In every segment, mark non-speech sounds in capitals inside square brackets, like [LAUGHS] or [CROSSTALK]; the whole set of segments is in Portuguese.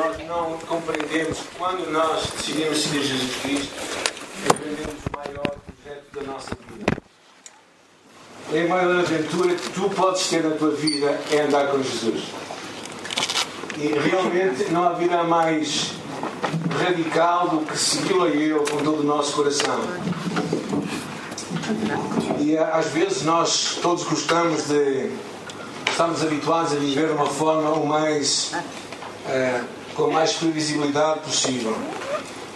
nós não compreendemos quando nós decidimos seguir Jesus Cristo, empreendemos o maior projeto da nossa vida. A maior aventura que tu podes ter na tua vida é andar com Jesus. E realmente não haverá mais radical do que segui-lo Ele com todo o nosso coração. E às vezes nós todos gostamos de. Estamos habituados a viver de uma forma o mais. Uh, com a mais previsibilidade possível.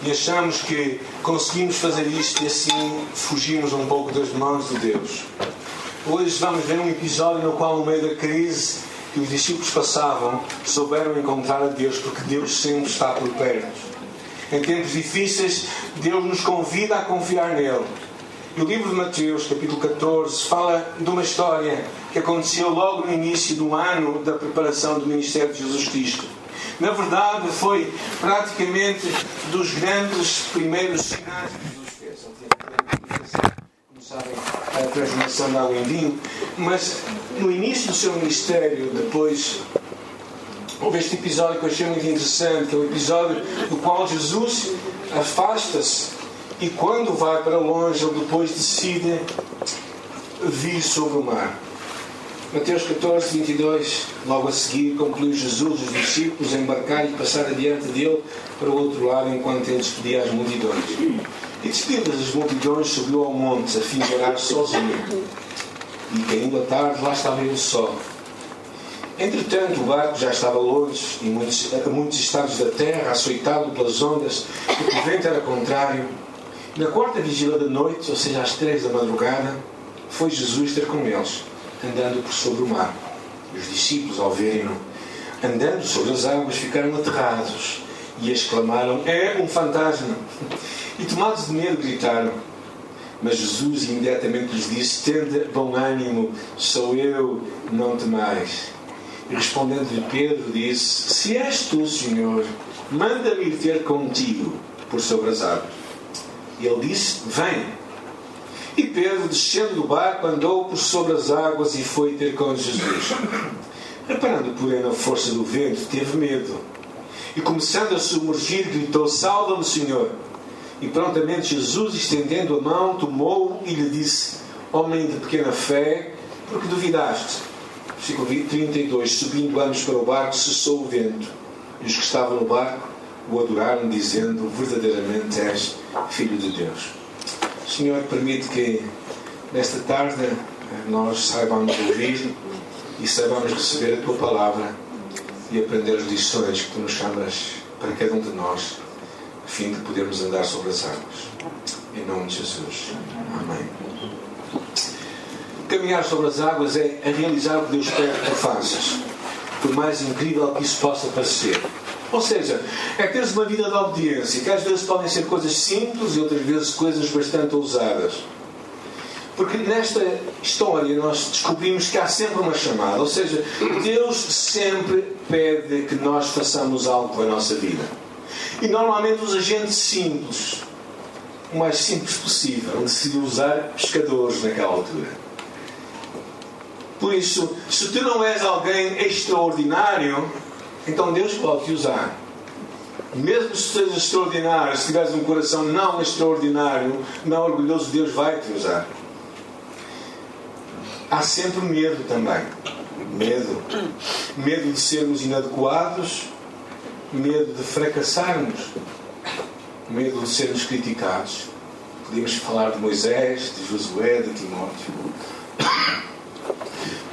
E achamos que conseguimos fazer isto e assim fugimos um pouco das mãos de Deus. Hoje vamos ver um episódio no qual, no meio da crise que os discípulos passavam, souberam encontrar a Deus, porque Deus sempre está por perto. Em tempos difíceis, Deus nos convida a confiar nele. E o livro de Mateus, capítulo 14, fala de uma história que aconteceu logo no início do ano da preparação do ministério de Jesus Cristo. Na verdade, foi praticamente dos grandes primeiros sinais que Jesus fez. Como sabem, a transformação da água em vinho. Mas no início do seu ministério, depois houve este episódio que eu achei muito interessante, que é o episódio do qual Jesus afasta-se e quando vai para longe, ele depois decide vir sobre o mar. Mateus 14, 22, logo a seguir, conclui Jesus os discípulos embarcar e passar adiante dele para o outro lado enquanto ele despedia as multidões. E despedidas as multidões, subiu ao monte a fim de orar sozinho. E caindo a tarde, lá estava ele só. Entretanto, o barco já estava longe e muitos, muitos estados da terra, açoitado pelas ondas, porque o vento era contrário. Na quarta vigília da noite, ou seja, às três da madrugada, foi Jesus ter com eles andando por sobre o mar. E os discípulos, ao verem-no andando sobre as águas, ficaram aterrados e exclamaram: É um fantasma! E tomados de medo, gritaram. Mas Jesus imediatamente lhes disse: Tende bom ânimo, sou eu, não temais. E respondendo-lhe Pedro, disse: Se és tu, Senhor, manda-me ir ter contigo por sobre as águas. E ele disse: Vem. E Pedro, descendo do barco, andou por sobre as águas e foi ter com Jesus. Reparando, porém, na força do vento, teve medo. E começando a submergir, gritou: Salva-me, Senhor! E prontamente Jesus, estendendo a mão, tomou e lhe disse: Homem de pequena fé, porque duvidaste? Versículo 32: Subindo ambos para o barco, cessou o vento. E os que estavam no barco o adoraram, dizendo: Verdadeiramente és filho de Deus. Senhor, permite que nesta tarde nós saibamos ouvir e saibamos receber a tua palavra e aprender as lições que tu nos chamas para cada um de nós, a fim de podermos andar sobre as águas. Em nome de Jesus. Amém. Caminhar sobre as águas é, realizar o que Deus quer que tu faças, por mais incrível que isso possa parecer. Ou seja, é teres uma vida de obediência, que às vezes podem ser coisas simples e outras vezes coisas bastante ousadas. Porque nesta história nós descobrimos que há sempre uma chamada, ou seja, Deus sempre pede que nós façamos algo com a nossa vida. E normalmente os agentes simples, o mais simples possível, decidiu usar pescadores naquela altura. Por isso, se tu não és alguém extraordinário, então Deus pode te usar. Mesmo se sejas extraordinário, se tiveres um coração não extraordinário, não orgulhoso, Deus vai te usar. Há sempre medo também. Medo. Medo de sermos inadequados, medo de fracassarmos, medo de sermos criticados. Podíamos falar de Moisés, de Josué, de Timóteo.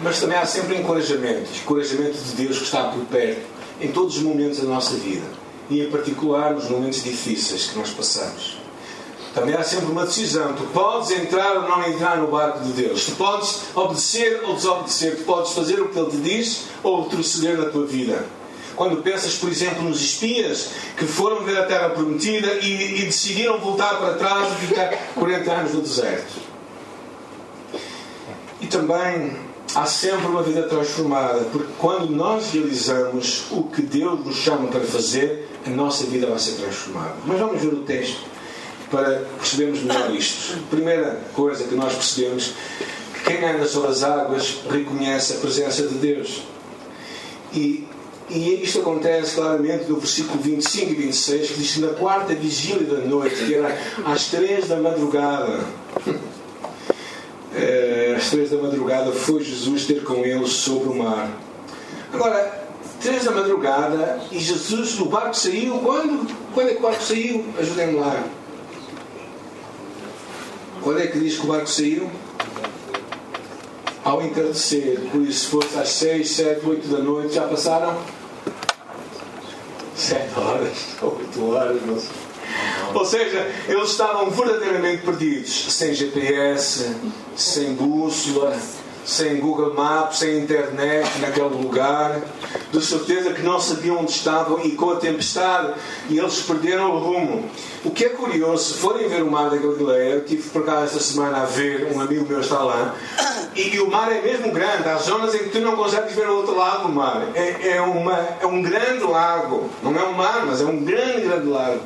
Mas também há sempre encorajamento encorajamento de Deus que está por perto em todos os momentos da nossa vida e, em particular, nos momentos difíceis que nós passamos. Também há sempre uma decisão. Tu podes entrar ou não entrar no barco de Deus. Tu podes obedecer ou desobedecer. Tu podes fazer o que Ele te diz ou retroceder na tua vida. Quando pensas, por exemplo, nos espias que foram ver a terra prometida e, e decidiram voltar para trás e ficar 40 anos no deserto. E também há sempre uma vida transformada, porque quando nós realizamos o que Deus nos chama para fazer, a nossa vida vai ser transformada. Mas vamos ver o texto para percebermos melhor isto. Primeira coisa que nós percebemos que quem anda sobre as águas reconhece a presença de Deus. E E isto acontece claramente no versículo 25 e 26, que diz que na quarta vigília da noite, que era às três da madrugada, [LAUGHS] às três da madrugada, foi Jesus ter com eles sobre o mar. Agora, três da madrugada, e Jesus, o barco saiu, quando? Quando é que o barco saiu? Ajudem-me lá. Quando é que diz que o barco saiu? Ao entardecer. Por isso, se fosse às 6, 7, 8 da noite, já passaram 7 horas, [LAUGHS] 8 horas, não sei. Ou seja, eles estavam verdadeiramente perdidos, sem GPS, sem bússola, sem Google Maps, sem internet naquele lugar, de certeza que não sabiam onde estavam e com a tempestade e eles perderam o rumo. O que é curioso, se forem ver o mar da Galileia, eu tive por cá esta semana a ver, um amigo meu está lá, e, e, o mar é mesmo grande, há zonas em que tu não consegues ver o outro lado do mar. É, é, uma, é um grande lago, não é um mar, mas é um grande, grande lago.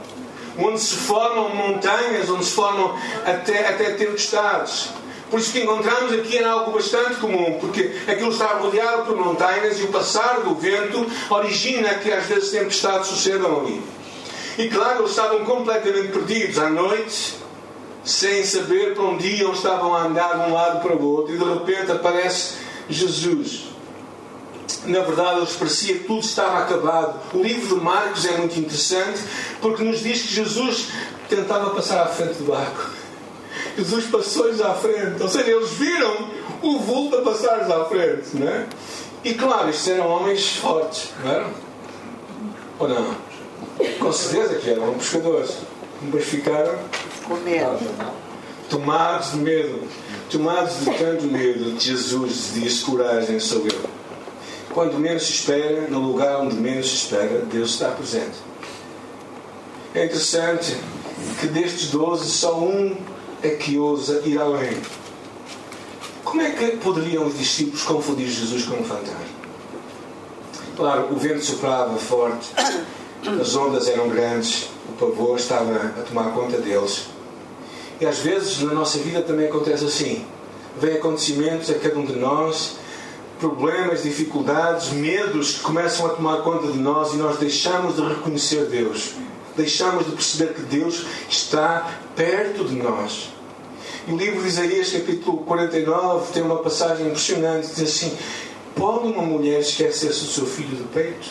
Onde se formam montanhas, onde se formam até, até tempestades. Por isso que encontramos aqui era algo bastante comum, porque aquilo está rodeado por montanhas e o passar do vento origina que às vezes tempestades sucedam ali. E claro, eles estavam completamente perdidos à noite, sem saber para onde iam, estavam a andar de um lado para o outro, e de repente aparece Jesus. Na verdade, eles parecia que tudo estava acabado. O livro de Marcos é muito interessante porque nos diz que Jesus tentava passar à frente do barco. Jesus passou-lhes à frente. Ou seja, eles viram o vulto a passar-lhes à frente. Não é? E claro, estes eram homens fortes, não eram? Ou não? Com certeza que eram pescadores. Mas ficaram com medo. Tomados de medo. Tomados de tanto medo, Jesus diz: coragem, sou eu. Quando menos se espera, no lugar onde menos se espera, Deus está presente. É interessante que destes doze, só um é que ousa ir além. Como é que poderiam os discípulos confundir Jesus com um fantasma? Claro, o vento soprava forte, as ondas eram grandes, o pavor estava a tomar conta deles. E às vezes na nossa vida também acontece assim. Vêm acontecimentos a cada um de nós, problemas, dificuldades, medos que começam a tomar conta de nós e nós deixamos de reconhecer Deus. Deixamos de perceber que Deus está perto de nós. E o livro de Isaías, capítulo 49, tem uma passagem impressionante. Diz assim: Pode uma mulher esquecer-se do seu filho do peito,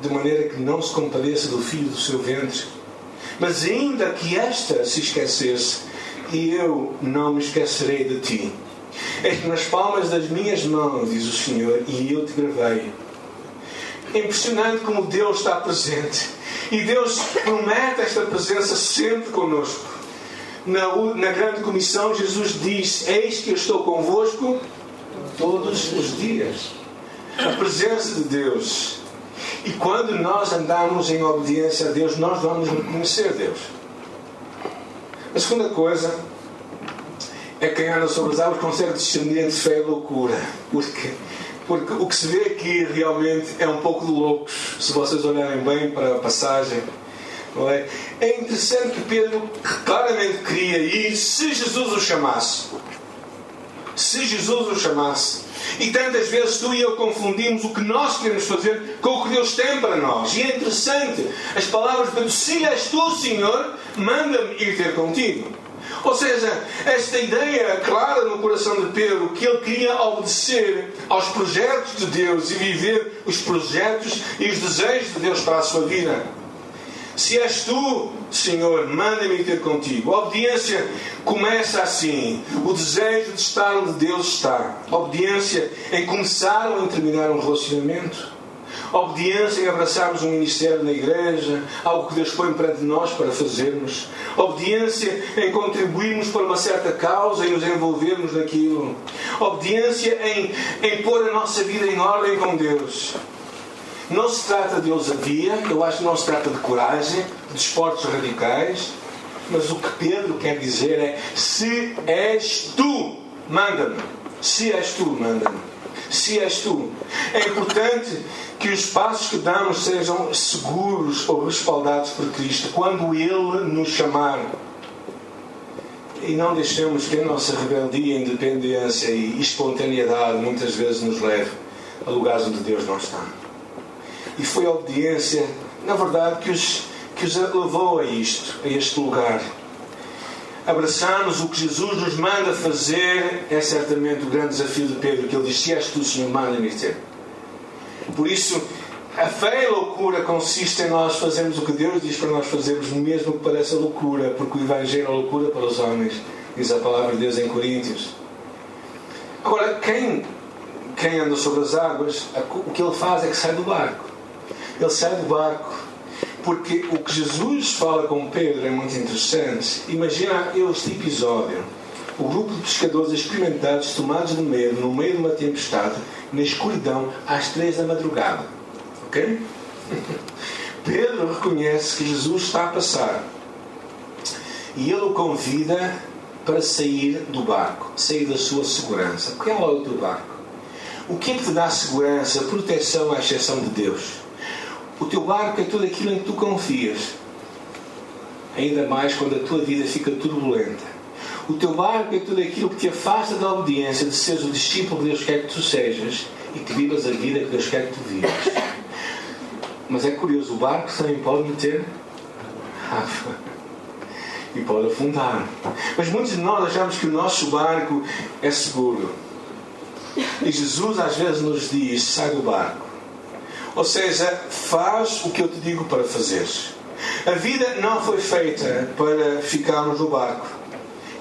de maneira que não se compadeça do filho do seu ventre? Mas ainda que esta se esquecesse, eu não me esquecerei de ti. Nas palmas das minhas mãos, diz o Senhor, e eu te gravei. É impressionante como Deus está presente. E Deus promete esta presença sempre conosco. Na, na grande comissão, Jesus diz: Eis que eu estou convosco todos os dias. A presença de Deus. E quando nós andamos em obediência a Deus, nós vamos reconhecer Deus. A segunda coisa é que quem anda sobre as águas consegue discernir entre fé e loucura. Porque, porque o que se vê aqui realmente é um pouco de loucos, se vocês olharem bem para a passagem. Não é? é interessante que Pedro claramente queria ir se Jesus o chamasse. Se Jesus o chamasse. E tantas vezes tu e eu confundimos o que nós queremos fazer com o que Deus tem para nós. E é interessante, as palavras de se és tu, Senhor, manda-me ir ter contigo. Ou seja, esta ideia clara no coração de Pedro que ele queria obedecer aos projetos de Deus e viver os projetos e os desejos de Deus para a sua vida. Se és tu, Senhor, manda-me ter contigo. A obediência começa assim. O desejo de estar onde Deus está. A obediência em começar ou em terminar um relacionamento. Obediência em abraçarmos um ministério na igreja, algo que Deus põe perante nós para fazermos. Obediência em contribuirmos para uma certa causa e nos envolvermos naquilo. Obediência em, em pôr a nossa vida em ordem com Deus. Não se trata de ousadia, eu acho que não se trata de coragem, de esportes radicais, mas o que Pedro quer dizer é: se és tu, manda-me. Se és tu, manda-me. Se és tu. É importante que os passos que damos sejam seguros ou respaldados por Cristo quando Ele nos chamar. E não deixemos que a nossa rebeldia, independência e espontaneidade muitas vezes nos leve a lugares onde Deus não está. E foi a obediência, na verdade, que os, que os levou a isto, a este lugar. Abraçarmos o que Jesus nos manda fazer é certamente o grande desafio de Pedro, que ele diz: Se és tu, Senhor, manda-me ter. Por isso, a fé e a loucura consiste em nós fazermos o que Deus diz para nós fazermos, mesmo que pareça loucura, porque o Evangelho é loucura para os homens, diz a palavra de Deus em Coríntios. Agora, quem, quem anda sobre as águas, o que ele faz é que sai do barco. Ele sai do barco porque o que Jesus fala com Pedro é muito interessante. Imagina este episódio. O grupo de pescadores experimentados, tomados de medo, no meio de uma tempestade, na escuridão, às três da madrugada. Ok? [LAUGHS] Pedro reconhece que Jesus está a passar. E ele o convida para sair do barco, sair da sua segurança. O que é o teu barco? O que é que te dá segurança, proteção à exceção de Deus? O teu barco é tudo aquilo em que tu confias. Ainda mais quando a tua vida fica turbulenta. O teu barco é tudo aquilo que te afasta da obediência de seres o discípulo que Deus quer que tu sejas e que vivas a vida que Deus quer que tu vivas. Mas é curioso, o barco também pode meter água e pode afundar. Mas muitos de nós achamos que o nosso barco é seguro. E Jesus às vezes nos diz: sai do barco. Ou seja, faz o que eu te digo para fazeres. A vida não foi feita para ficarmos no barco.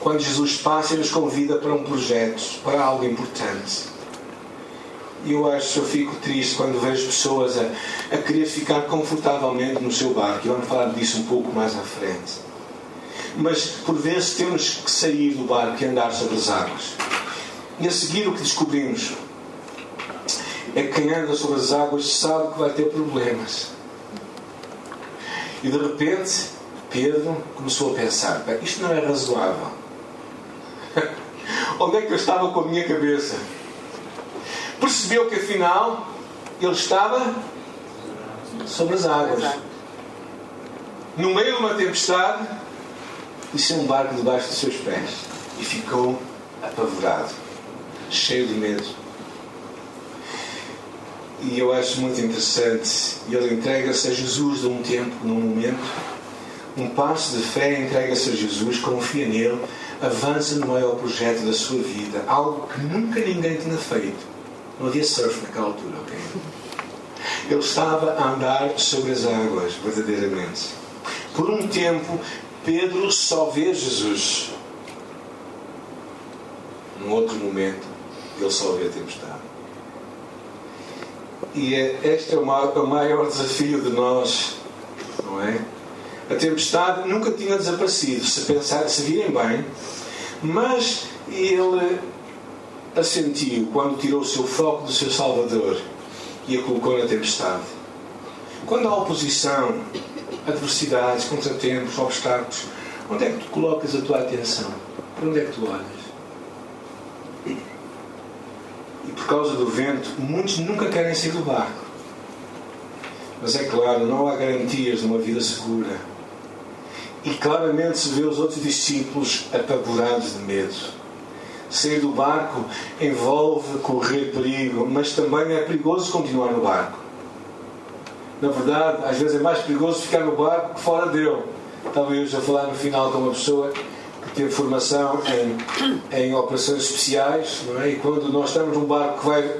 Quando Jesus passa e nos convida para um projeto, para algo importante. Eu acho, eu fico triste quando vejo pessoas a, a querer ficar confortavelmente no seu barco. E vamos falar disso um pouco mais à frente. Mas por vezes temos que sair do barco e andar sobre as águas. E a seguir o que descobrimos é que quem anda sobre as águas sabe que vai ter problemas. E de repente, Pedro começou a pensar: isto não é razoável. Onde é que eu estava com a minha cabeça? Percebeu que afinal ele estava sobre as águas. No meio de uma tempestade, e sem um barco debaixo dos seus pés. E ficou apavorado, cheio de medo. E eu acho muito interessante. Ele entrega-se a Jesus de um tempo, num momento. Um passo de fé, entrega-se a Jesus, confia nele, avança no maior projeto da sua vida. Algo que nunca ninguém tinha feito. Não havia surf naquela altura, ok? Ele estava a andar sobre as águas, verdadeiramente. Por um tempo, Pedro só vê Jesus. Num outro momento, ele só vê a tempestade. E é, este é o maior, o maior desafio de nós, não é? A tempestade nunca tinha desaparecido, se pensar, se virem bem, mas ele a sentiu quando tirou o seu foco do seu Salvador e a colocou na tempestade. Quando há oposição, adversidades, contratempos, obstáculos, onde é que tu colocas a tua atenção? Para onde é que tu olhas? E por causa do vento, muitos nunca querem sair do barco. Mas é claro, não há garantias de uma vida segura. E claramente se vê os outros discípulos apavorados de medo. Sair do barco envolve correr perigo, mas também é perigoso continuar no barco. Na verdade, às vezes é mais perigoso ficar no barco que fora dele. Estava eu já a falar no final com uma pessoa teve formação em, em operações especiais, é? E quando nós estamos num barco que vai,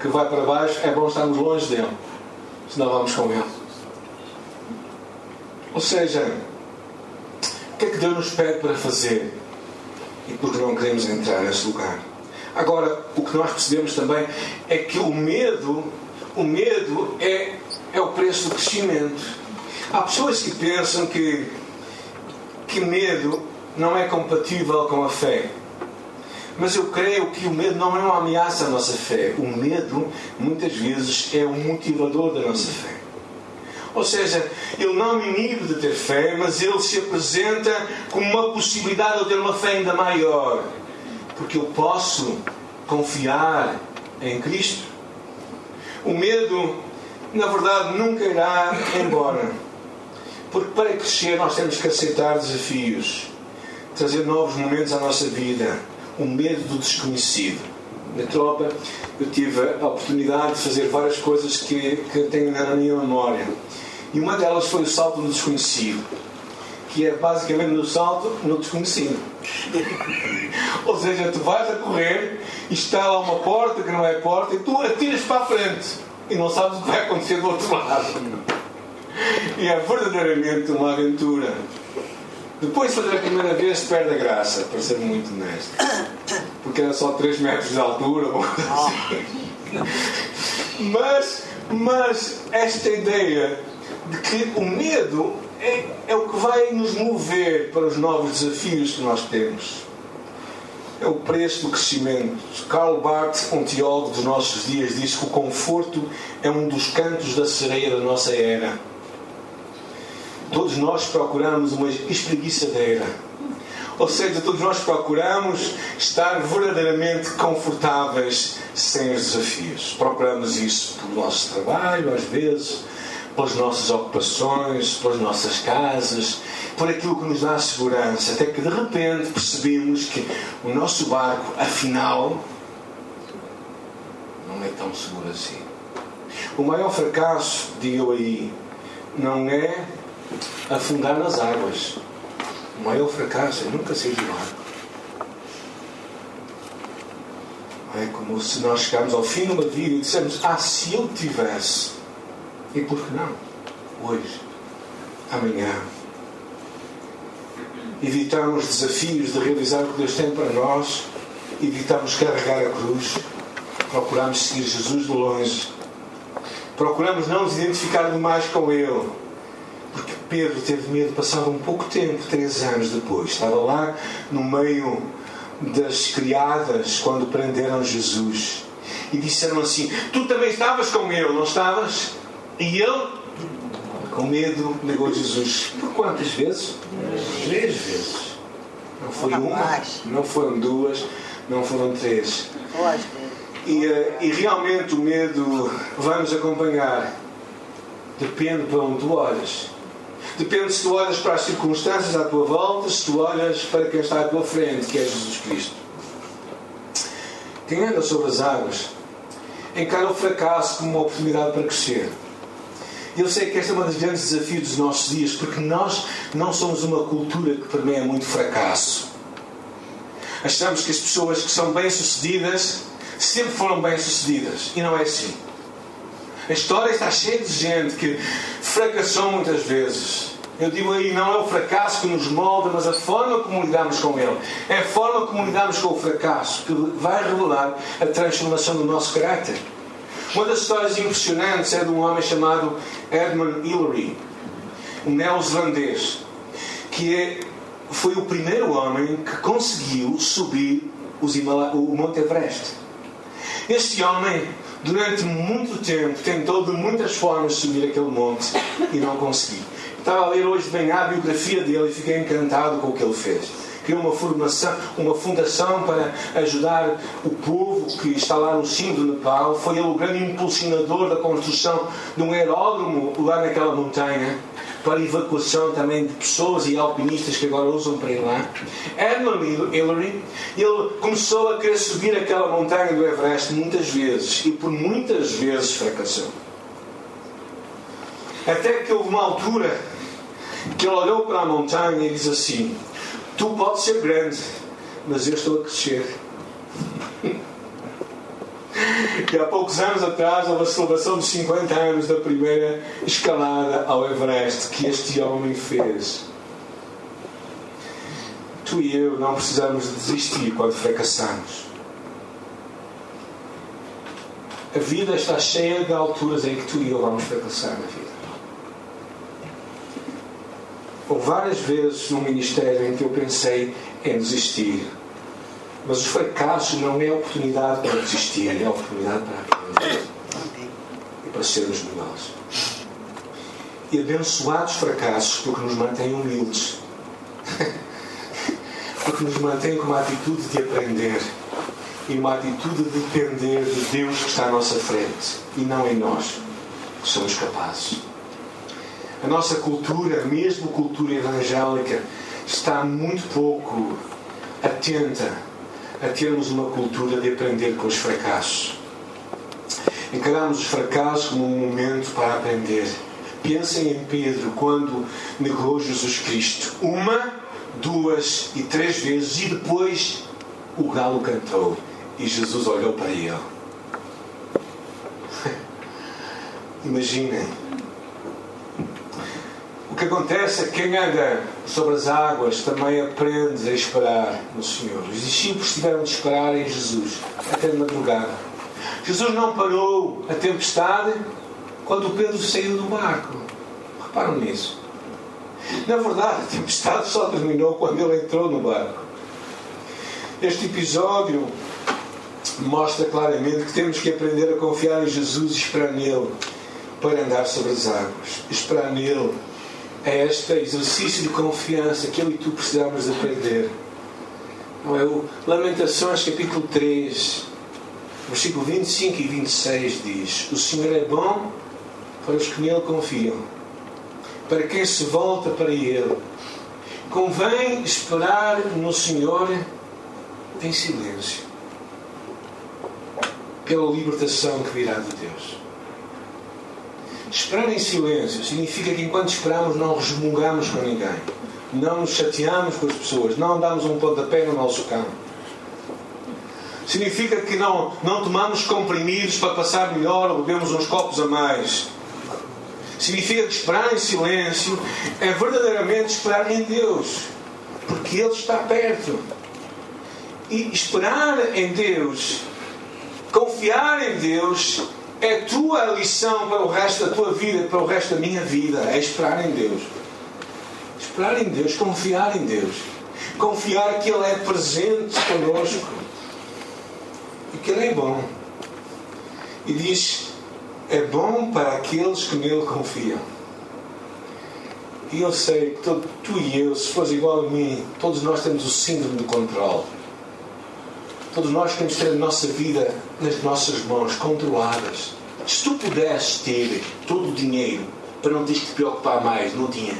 que vai para baixo, é bom estarmos longe dele, senão vamos com ele. Ou seja, o que é que Deus nos pede para fazer? E porque não queremos entrar nesse lugar. Agora, o que nós percebemos também é que o medo, o medo é, é o preço do crescimento. Há pessoas que pensam que, que medo não é compatível com a fé. Mas eu creio que o medo não é uma ameaça à nossa fé. O medo, muitas vezes, é o motivador da nossa fé. Ou seja, ele não me inibe de ter fé, mas ele se apresenta como uma possibilidade de ter uma fé ainda maior. Porque eu posso confiar em Cristo. O medo, na verdade, nunca irá embora. Porque para crescer nós temos que aceitar desafios trazer novos momentos à nossa vida. O medo do desconhecido. Na tropa, eu tive a oportunidade de fazer várias coisas que, que tenho na minha memória. E uma delas foi o salto no desconhecido, que é basicamente no salto no desconhecido. [LAUGHS] Ou seja, tu vais a correr e está lá uma porta que não é porta e tu atiras para a frente e não sabes o que vai acontecer do outro lado. E é verdadeiramente uma aventura. Depois de fazer a primeira vez perde a graça, para ser muito honesto. Porque era só 3 metros de altura. Mas, mas esta ideia de que o medo é, é o que vai nos mover para os novos desafios que nós temos. É o preço do crescimento. Karl Barth, um teólogo dos nossos dias, diz que o conforto é um dos cantos da sereia da nossa era. Todos nós procuramos uma espreguiçadeira. Ou seja, todos nós procuramos estar verdadeiramente confortáveis sem os desafios. Procuramos isso pelo nosso trabalho, às vezes, pelas nossas ocupações, pelas nossas casas, por aquilo que nos dá segurança, até que de repente percebemos que o nosso barco, afinal, não é tão seguro assim. O maior fracasso, digo aí, não é afundar nas águas. O maior fracasso é nunca sair do barco. É como se nós chegarmos ao fim de uma vida e dissemos: Ah, se eu tivesse e por que não? Hoje, amanhã. Evitamos desafios de realizar o que Deus tem para nós, evitamos carregar a cruz, procuramos seguir Jesus de longe, procuramos não nos identificar demais com Ele, porque Pedro teve medo, passado um pouco tempo, três anos depois, estava lá no meio das criadas quando prenderam Jesus e disseram assim: Tu também estavas com ele, não estavas? E ele, com medo, negou Jesus. Por quantas vezes? Três vezes. Não foi uma, não foram duas, não foram três. E, eh, e realmente o medo vai nos acompanhar. Depende para onde tu olhas. Depende se tu olhas para as circunstâncias à tua volta, se tu olhas para quem está à tua frente, que é Jesus Cristo. Quem anda sobre as águas encara o fracasso como uma oportunidade para crescer. Eu sei que este é um dos grandes desafios dos nossos dias, porque nós não somos uma cultura que permeia muito fracasso. Achamos que as pessoas que são bem-sucedidas sempre foram bem-sucedidas. E não é assim. A história está cheia de gente que fracassou muitas vezes. Eu digo aí, não é o fracasso que nos molda, mas a forma como lidamos com ele. É a forma como lidamos com o fracasso que vai revelar a transformação do nosso caráter. Uma das histórias impressionantes é de um homem chamado Edmund Hillary, um neozelandês, que é, foi o primeiro homem que conseguiu subir o Monte Everest. Este homem, durante muito tempo, tentou de muitas formas subir aquele monte e não conseguiu. Estava a ler hoje bem a biografia dele e fiquei encantado com o que ele fez criou uma formação, uma fundação para ajudar o povo que está lá no cimo do Nepal. Foi ele o grande impulsionador da construção de um aeródromo lá naquela montanha para evacuação também de pessoas e alpinistas que agora usam para ir lá. Edmund Hillary, ele começou a querer subir aquela montanha do Everest muitas vezes e por muitas vezes fracassou. Até que houve uma altura que ele olhou para a montanha e disse assim: Tu podes ser grande, mas eu estou a crescer. [LAUGHS] [LAUGHS] E há poucos anos atrás houve a celebração dos 50 anos da primeira escalada ao Everest que este homem fez. Tu e eu não precisamos de desistir quando fracassamos. A vida está cheia de alturas em que tu e eu vamos fracassar na vida. Houve várias vezes no ministério em que eu pensei em desistir. Mas o fracasso não é oportunidade para desistir, é oportunidade para aprender e para sermos melhores. E abençoados fracassos porque nos mantêm humildes, [LAUGHS] porque nos mantêm com uma atitude de aprender e uma atitude de depender de Deus que está à nossa frente e não em nós, que somos capazes. A nossa cultura, mesmo cultura evangélica, está muito pouco atenta a termos uma cultura de aprender com os fracassos. Encaramos os fracassos como um momento para aprender. Pensem em Pedro quando negou Jesus Cristo. Uma, duas e três vezes, e depois o galo cantou e Jesus olhou para ele. [LAUGHS] Imaginem. Acontece é que quem anda sobre as águas também aprende a esperar no Senhor. Os discípulos tiveram de esperar em Jesus até de madrugada. Jesus não parou a tempestade quando Pedro saiu do barco. Reparam nisso. Na verdade, a tempestade só terminou quando ele entrou no barco. Este episódio mostra claramente que temos que aprender a confiar em Jesus e esperar nele para andar sobre as águas. Esperar nele é este exercício de confiança que eu e tu precisamos aprender. Não é? O Lamentações, capítulo 3, versículo 25 e 26 diz: O Senhor é bom para os que nele confiam, para quem se volta para ele. Convém esperar no Senhor em silêncio, pela libertação que virá de Deus. Esperar em silêncio significa que enquanto esperamos não resmungamos com ninguém, não nos chateamos com as pessoas, não damos um pontapé no nosso cão. Significa que não, não tomamos comprimidos para passar melhor ou bebemos uns copos a mais. Significa que esperar em silêncio é verdadeiramente esperar em Deus, porque Ele está perto. E esperar em Deus, confiar em Deus, é tua lição para o resto da tua vida, para o resto da minha vida. É esperar em Deus. Esperar em Deus, confiar em Deus. Confiar que Ele é presente conosco e que Ele é bom. E diz: é bom para aqueles que nele confiam. E eu sei que tu, tu e eu, se fores igual a mim, todos nós temos o síndrome de controle. Todos nós queremos ter a nossa vida nas nossas mãos, controladas. Se tu pudesses ter todo o dinheiro para não teres que te preocupar mais, não tinhas.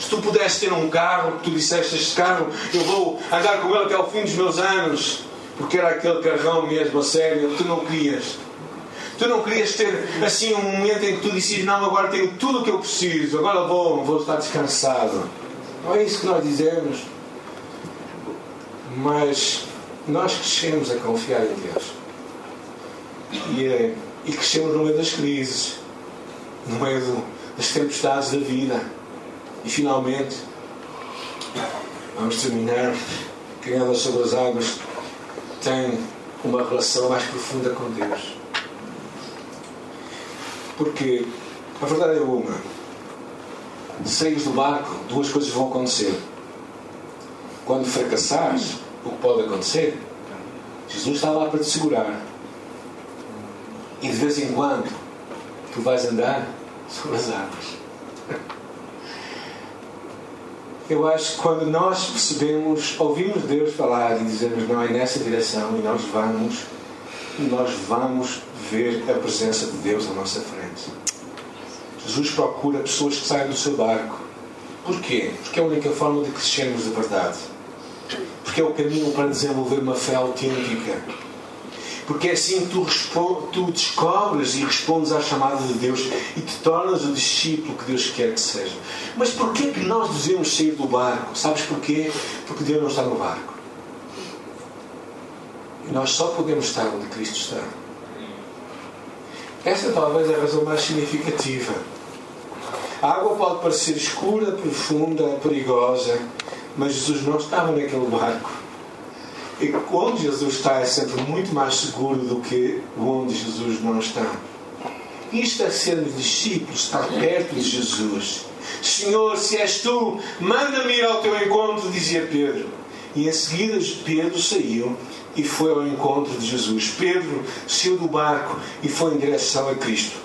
Se tu pudesses ter um carro, que tu disseste este carro, eu vou andar com ele até ao fim dos meus anos, porque era aquele carrão mesmo a sério, tu não querias. Tu não querias ter assim um momento em que tu disseste, não, agora tenho tudo o que eu preciso, agora vou, vou estar descansado. Não é isso que nós dizemos. Mas nós crescemos a confiar em Deus. E, é, e crescemos no meio das crises, no meio do, das tempestades da vida. E finalmente, vamos terminar. Anda sobre as águas tem uma relação mais profunda com Deus. Porque a verdade é uma: saís do barco, duas coisas vão acontecer. Quando fracassares, o que pode acontecer? Jesus está lá para te segurar. E de vez em quando tu vais andar sobre as águas. Eu acho que quando nós percebemos, ouvimos Deus falar e dizemos não é nessa direção e nós vamos, nós vamos ver a presença de Deus à nossa frente. Jesus procura pessoas que saiam do seu barco. Porquê? Porque é a única forma de crescermos de verdade porque é o caminho para desenvolver uma fé autêntica. Porque é assim que tu, tu descobres e respondes à chamada de Deus e te tornas o discípulo que Deus quer que seja. Mas porquê que nós devemos sair do barco? Sabes porquê? Porque Deus não está no barco. E nós só podemos estar onde Cristo está. Essa talvez é a razão mais significativa. A água pode parecer escura, profunda, perigosa, mas Jesus não estava naquele barco. E onde Jesus está é sempre muito mais seguro do que onde Jesus não está. Isto é ser discípulo, estar perto de Jesus. Senhor, se és tu, manda-me ir ao teu encontro, dizia Pedro. E em seguida Pedro saiu e foi ao encontro de Jesus. Pedro saiu do barco e foi em direção a Cristo.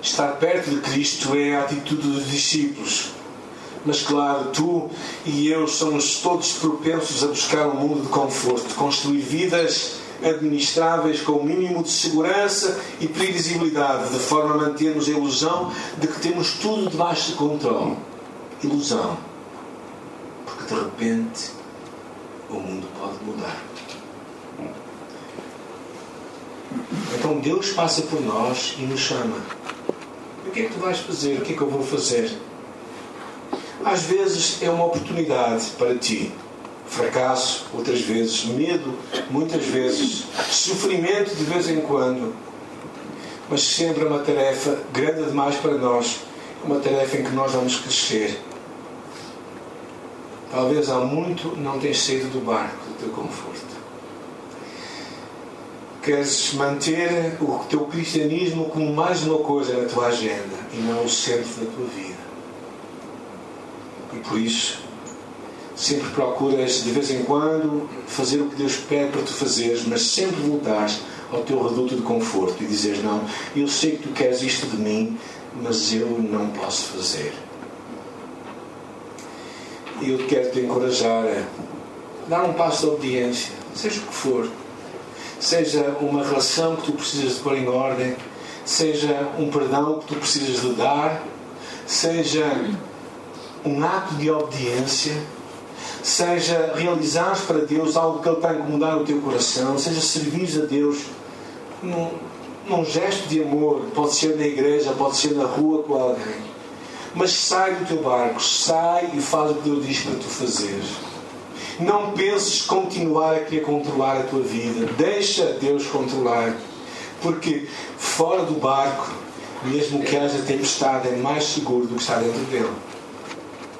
Estar perto de Cristo é a atitude dos discípulos. Mas claro, tu e eu somos todos propensos a buscar um mundo de conforto, construir vidas administráveis com o mínimo de segurança e previsibilidade, de forma a mantermos a ilusão de que temos tudo debaixo de controle. Ilusão. Porque de repente o mundo pode mudar. Então Deus passa por nós e nos chama. O que é que tu vais fazer? O que é que eu vou fazer? Às vezes é uma oportunidade para ti. Fracasso, outras vezes medo, muitas vezes sofrimento de vez em quando. Mas sempre é uma tarefa grande demais para nós, uma tarefa em que nós vamos crescer. Talvez há muito não tens saído do barco do teu conforto. Queres manter o teu cristianismo como mais uma coisa na tua agenda e não o centro da tua vida. E por isso, sempre procuras de vez em quando fazer o que Deus pede para tu fazeres, mas sempre voltares ao teu reduto de conforto e dizeres: Não, eu sei que tu queres isto de mim, mas eu não posso fazer. Eu quero te encorajar a dar um passo de obediência, seja o que for. Seja uma relação que tu precisas de pôr em ordem, seja um perdão que tu precisas de dar, seja um ato de obediência, seja realizar para Deus algo que Ele está a incomodar o teu coração, seja servir a Deus num, num gesto de amor, pode ser na igreja, pode ser na rua com alguém. Mas sai do teu barco, sai e faz o que Deus diz para tu fazeres. Não penses continuar a querer controlar a tua vida. Deixa Deus controlar. Porque fora do barco, mesmo que haja tempestade, é mais seguro do que estar dentro dele.